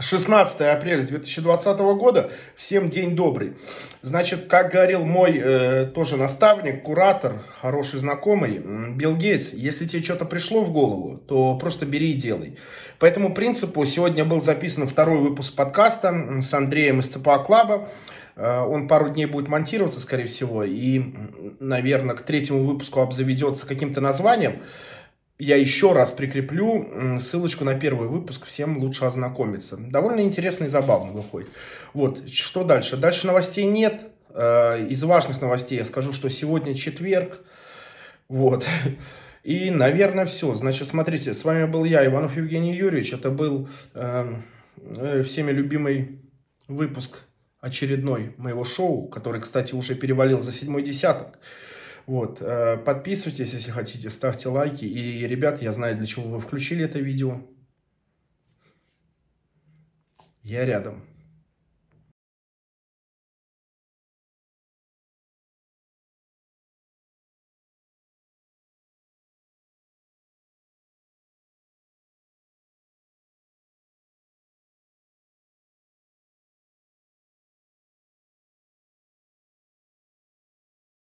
16 апреля 2020 года. Всем день добрый. Значит, как говорил мой э, тоже наставник, куратор, хороший знакомый, Билл Гейтс, если тебе что-то пришло в голову, то просто бери и делай. По этому принципу сегодня был записан второй выпуск подкаста с Андреем из ЦПА Клаба. Э, он пару дней будет монтироваться, скорее всего, и, наверное, к третьему выпуску обзаведется каким-то названием я еще раз прикреплю ссылочку на первый выпуск, всем лучше ознакомиться. Довольно интересно и забавно выходит. Вот, что дальше? Дальше новостей нет. Э, из важных новостей я скажу, что сегодня четверг. Вот. И, наверное, все. Значит, смотрите, с вами был я, Иванов Евгений Юрьевич. Это был эм, э, всеми любимый выпуск очередной моего шоу, который, кстати, уже перевалил за седьмой десяток. Вот, э, подписывайтесь, если хотите, ставьте лайки. И, ребят, я знаю, для чего вы включили это видео. Я рядом.